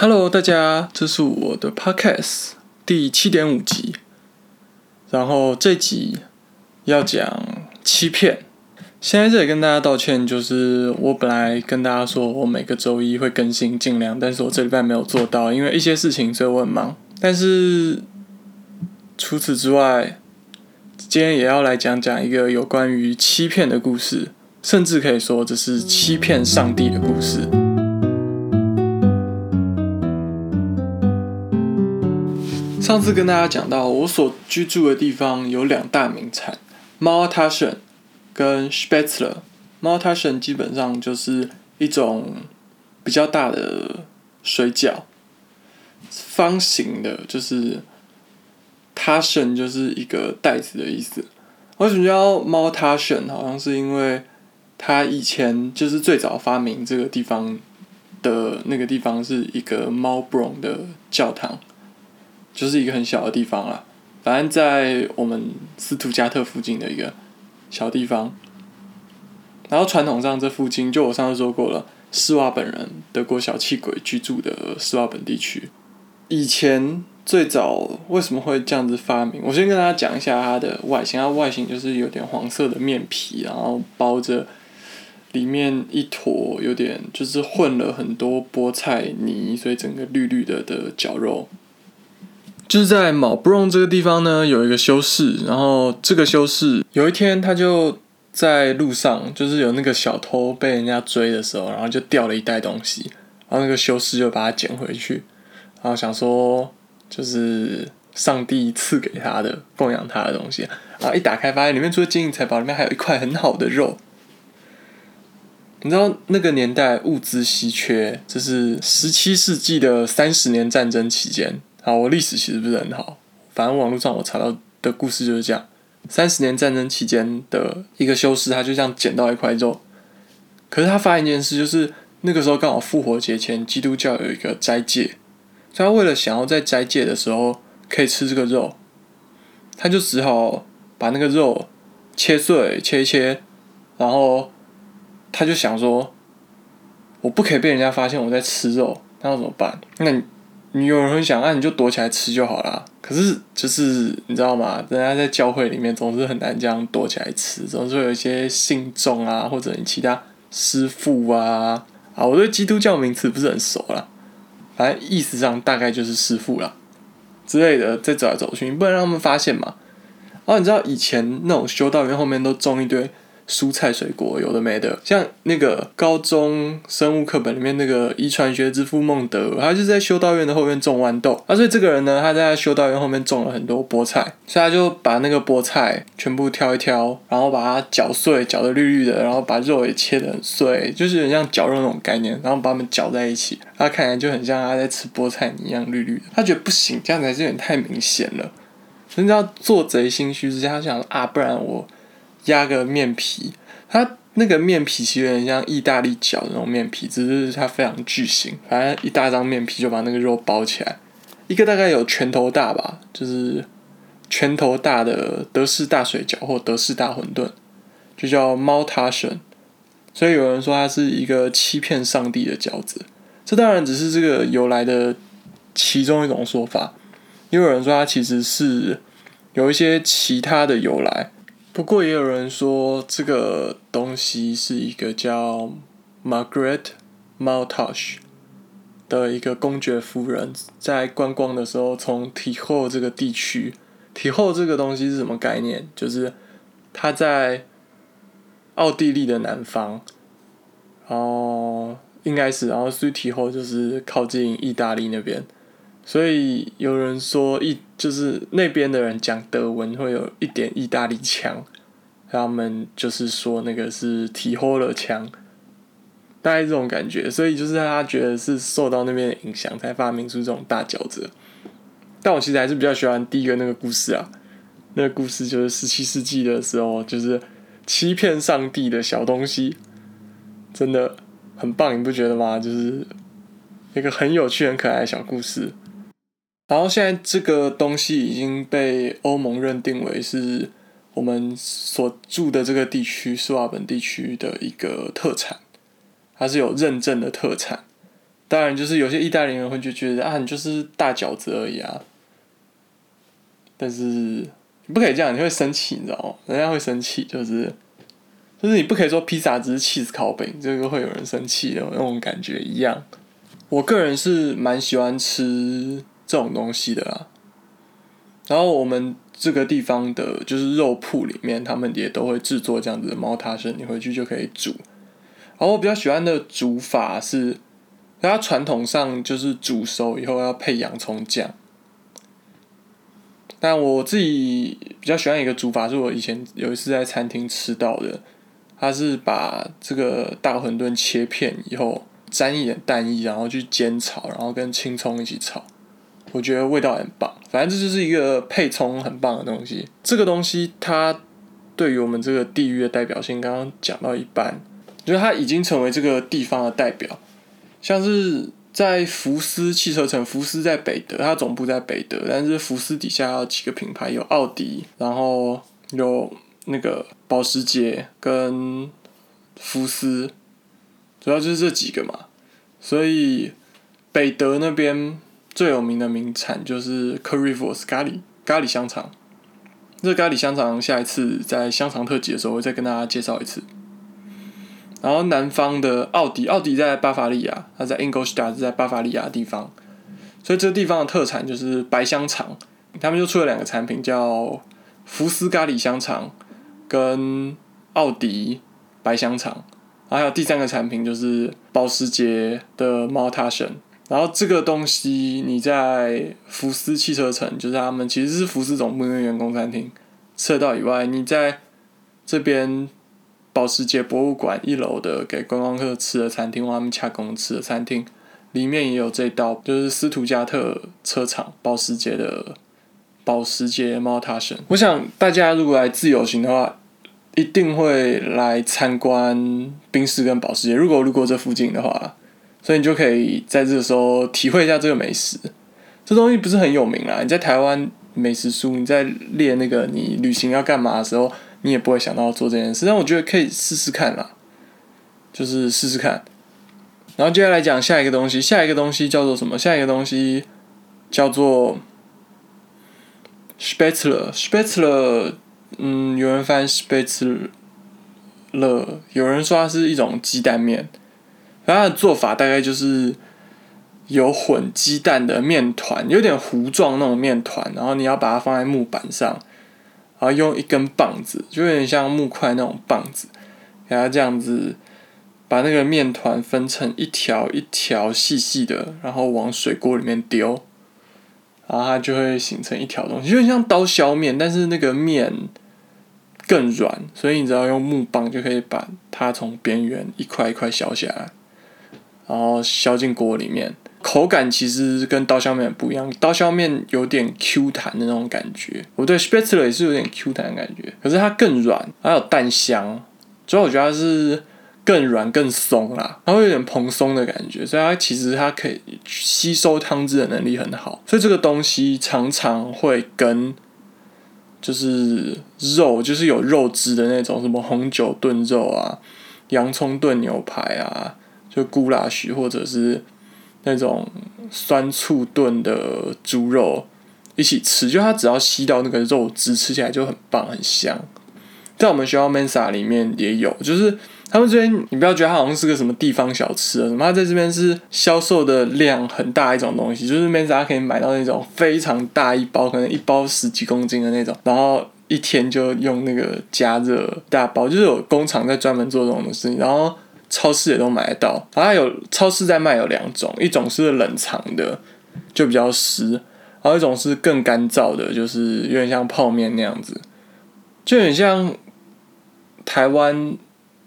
Hello，大家，这是我的 Podcast 第七点五集，然后这集要讲欺骗。先在这里跟大家道歉，就是我本来跟大家说我每个周一会更新，尽量，但是我这礼拜没有做到，因为一些事情，所以我很忙。但是除此之外，今天也要来讲讲一个有关于欺骗的故事，甚至可以说这是欺骗上帝的故事。上次跟大家讲到，我所居住的地方有两大名产 m a l t a s h e n 跟 Spätzle。m a l t a s h e n 基本上就是一种比较大的水饺，方形的，就是 t a s h e n 就是一个袋子的意思。为什么叫 m a l t a s h e n 好像是因为它以前就是最早发明这个地方的那个地方是一个 m a l b r o n 的教堂。就是一个很小的地方啦，反正在我们斯图加特附近的一个小地方。然后传统上这附近，就我上次说过了，施瓦本人德国小气鬼居住的施瓦本地区。以前最早为什么会这样子发明？我先跟大家讲一下它的外形。它外形就是有点黄色的面皮，然后包着里面一坨有点就是混了很多菠菜泥，所以整个绿绿的的绞肉。就是在毛布隆这个地方呢，有一个修士，然后这个修士有一天他就在路上，就是有那个小偷被人家追的时候，然后就掉了一袋东西，然后那个修士就把它捡回去，然后想说就是上帝赐给他的供养他的东西，然后一打开发现里面除了金银财宝，里面还有一块很好的肉。你知道那个年代物资稀缺，这是十七世纪的三十年战争期间。好，我历史其实不是很好，反正网络上我查到的故事就是这样：三十年战争期间的一个修士，他就这样捡到一块肉，可是他发现一件事，就是那个时候刚好复活节前，基督教有一个斋戒，所以他为了想要在斋戒的时候可以吃这个肉，他就只好把那个肉切碎，切一切，然后他就想说，我不可以被人家发现我在吃肉，那要怎么办？那？你有人会想，那你就躲起来吃就好了。可是就是你知道吗？人家在教会里面总是很难这样躲起来吃，总是会有一些信众啊，或者你其他师傅啊啊，我对基督教名词不是很熟啦，反正意思上大概就是师傅啦之类的，在走来走去，你不能让他们发现嘛。然后你知道以前那种修道院后面都种一堆。蔬菜水果有的没的，像那个高中生物课本里面那个遗传学之父孟德，他就在修道院的后面种豌豆。啊，所以这个人呢，他在修道院后面种了很多菠菜，所以他就把那个菠菜全部挑一挑，然后把它搅碎，搅得绿绿的，然后把肉也切得很碎，就是很像绞肉那种概念，然后把它们搅在一起，他看起来就很像他在吃菠菜泥一样绿绿的。他觉得不行，这样子还是有点太明显了。所以你知道做贼心虚之下，他想啊，不然我。压个面皮，它那个面皮其实有点像意大利饺那种面皮，只是它非常巨型。反正一大张面皮就把那个肉包起来，一个大概有拳头大吧，就是拳头大的德式大水饺或德式大馄饨，就叫猫塔神。所以有人说它是一个欺骗上帝的饺子，这当然只是这个由来的其中一种说法。也有人说它其实是有一些其他的由来。不过也有人说，这个东西是一个叫 Margaret Maltash 的一个公爵夫人，在观光的时候从提后这个地区，提后这个东西是什么概念？就是他在奥地利的南方，然后应该是，然后所以提后就是靠近意大利那边。所以有人说，意就是那边的人讲德文会有一点意大利腔，他们就是说那个是提霍勒腔，大概这种感觉。所以就是他觉得是受到那边的影响，才发明出这种大饺子。但我其实还是比较喜欢第一个那个故事啊，那个故事就是十七世纪的时候，就是欺骗上帝的小东西，真的很棒，你不觉得吗？就是一个很有趣、很可爱的小故事。然后现在这个东西已经被欧盟认定为是我们所住的这个地区——斯瓦本地区的一个特产，它是有认证的特产。当然，就是有些意大利人会就觉得啊，你就是大饺子而已啊。但是你不可以这样，你会生气，你知道吗？人家会生气，就是就是你不可以说披萨只是 cheese 烤饼，这个会有人生气的那种感觉一样。我个人是蛮喜欢吃这种东西的啦。然后我们这个地方的，就是肉铺里面，他们也都会制作这样子的猫塔参，你回去就可以煮。然后我比较喜欢的煮法是，它传统上就是煮熟以后要配洋葱酱。但我自己比较喜欢一个煮法，是我以前有一次在餐厅吃到的，它是把这个大馄饨切片以后，沾一点蛋液，然后去煎炒，然后跟青葱一起炒，我觉得味道很棒。反正这就是一个配葱很棒的东西。这个东西它对于我们这个地域的代表性，刚刚讲到一半，就是它已经成为这个地方的代表，像是。在福斯汽车城，福斯在北德，它总部在北德，但是福斯底下有几个品牌，有奥迪，然后有那个保时捷跟福斯，主要就是这几个嘛。所以北德那边最有名的名产就是 Currywurst 咖喱咖喱香肠。这咖喱香肠下一次在香肠特辑的时候，会再跟大家介绍一次。然后南方的奥迪，奥迪在巴伐利亚，它在 Ingolstadt 在巴伐利亚的地方，所以这个地方的特产就是白香肠。他们就出了两个产品，叫福斯咖喱香肠跟奥迪白香肠。然后还有第三个产品就是保时捷的 m o t a t i o n 然后这个东西你在福斯汽车城，就是他们其实是福斯总部的员工餐厅吃得到以外，你在这边。保时捷博物馆一楼的给观光客吃的餐厅，或他们洽公吃的餐厅，里面也有这道，就是斯图加特车厂保时捷的保时捷猫塔神。我想大家如果来自由行的话，一定会来参观宾士跟保时捷。如果路过这附近的话，所以你就可以在这个时候体会一下这个美食。这东西不是很有名啊，你在台湾美食书你在列那个你旅行要干嘛的时候。你也不会想到做这件事，但我觉得可以试试看啦，就是试试看。然后接下来讲下一个东西，下一个东西叫做什么？下一个东西叫做 Spätzle。Spätzle，嗯，有人翻 Spätzle，有人说它是一种鸡蛋面。它的做法大概就是有混鸡蛋的面团，有点糊状那种面团，然后你要把它放在木板上。然后用一根棒子，就有点像木块那种棒子，给它这样子把那个面团分成一条一条细细的，然后往水锅里面丢，然后它就会形成一条东西，就像刀削面，但是那个面更软，所以你只要用木棒就可以把它从边缘一块一块削下来，然后削进锅里面。口感其实跟刀削面不一样，刀削面有点 Q 弹的那种感觉，我对 Spätzle 也是有点 Q 弹的感觉，可是它更软，还有蛋香，所以我觉得它是更软更松啦，它会有点蓬松的感觉，所以它其实它可以吸收汤汁的能力很好，所以这个东西常常会跟就是肉，就是有肉汁的那种，什么红酒炖肉啊，洋葱炖牛排啊，就咕啦许或者是。那种酸醋炖的猪肉一起吃，就它只要吸到那个肉汁，吃起来就很棒很香。在我们学校 Mensa 里面也有，就是他们这边你不要觉得它好像是个什么地方小吃啊，什么它在这边是销售的量很大一种东西，就是 Mensa 可以买到那种非常大一包，可能一包十几公斤的那种，然后一天就用那个加热大包，就是有工厂在专门做这种事情，然后。超市也都买得到，然后有超市在卖有两种，一种是冷藏的，就比较湿；，然后一种是更干燥的，就是有点像泡面那样子，就很像台湾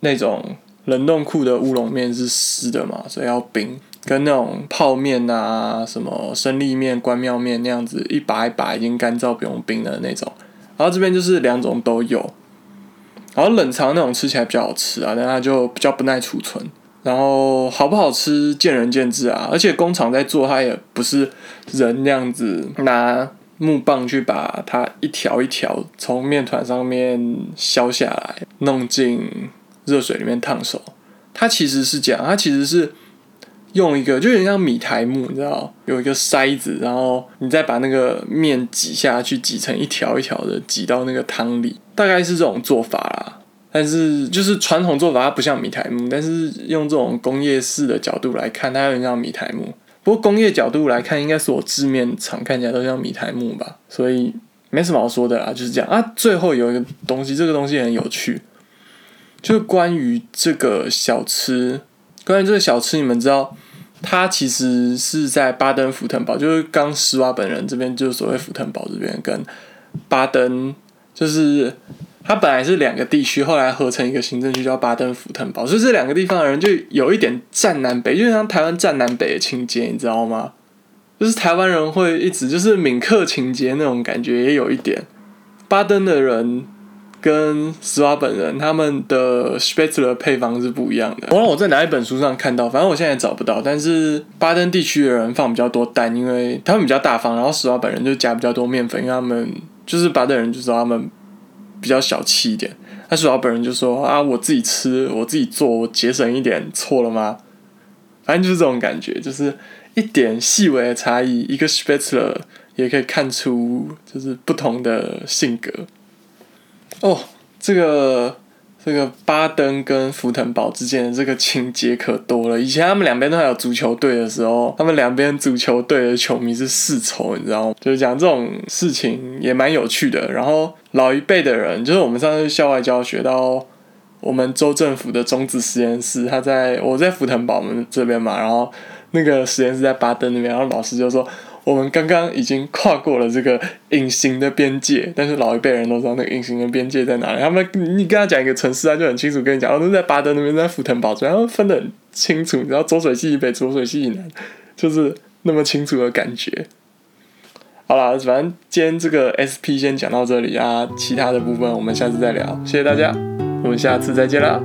那种冷冻库的乌龙面是湿的嘛，所以要冰，跟那种泡面啊、什么生力面、关庙面那样子，一把一把已经干燥不用冰的那种，然后这边就是两种都有。然后冷藏那种吃起来比较好吃啊，但它就比较不耐储存。然后好不好吃见仁见智啊，而且工厂在做，它也不是人那样子拿木棒去把它一条一条从面团上面削下来，弄进热水里面烫熟。它其实是这样，它其实是用一个就有点像米苔木，你知道，有一个筛子，然后你再把那个面挤下去，挤成一条一条的，挤到那个汤里，大概是这种做法啦。但是就是传统做法，它不像米苔木，但是用这种工业式的角度来看，它有点像米苔木。不过工业角度来看，应该是我字面上看起来都像米苔木吧，所以没什么好说的啦，就是这样啊。最后有一个东西，这个东西很有趣，就是关于这个小吃，关于这个小吃，你们知道，它其实是在巴登福腾堡，就是刚施瓦本人这边，就是所谓福腾堡这边跟巴登，就是。它本来是两个地区，后来合成一个行政区叫巴登福腾堡，所以这两个地方的人就有一点占南北，就像台湾占南北的情节，你知道吗？就是台湾人会一直就是闽客情节那种感觉，也有一点。巴登的人跟施瓦本人他们的 Spätzle 配方是不一样的。我我在哪一本书上看到，反正我现在也找不到。但是巴登地区的人放比较多蛋，因为他们比较大方，然后施瓦本人就加比较多面粉，因为他们就是巴登人就知道他们。比较小气一点，那施瓦本人就说啊，我自己吃，我自己做，我节省一点，错了吗？反正就是这种感觉，就是一点细微的差异，一个 Spätzle 也可以看出就是不同的性格。哦，这个。这个巴登跟福腾堡之间的这个情节可多了。以前他们两边都还有足球队的时候，他们两边足球队的球迷是世仇，你知道吗？就是讲这种事情也蛮有趣的。然后老一辈的人，就是我们上次校外教学到我们州政府的中子实验室，他在我在福腾堡们这边嘛，然后那个实验室在巴登那边，然后老师就说。我们刚刚已经跨过了这个隐形的边界，但是老一辈人都知道那个隐形的边界在哪里。他们，你跟他讲一个城市，他就很清楚跟你讲，哦，那在巴德那边，在福腾堡，然后分得很清楚。然后左水系以北，左水系以南，就是那么清楚的感觉。好了，反正今天这个 SP 先讲到这里啊，其他的部分我们下次再聊。谢谢大家，我们下次再见啦。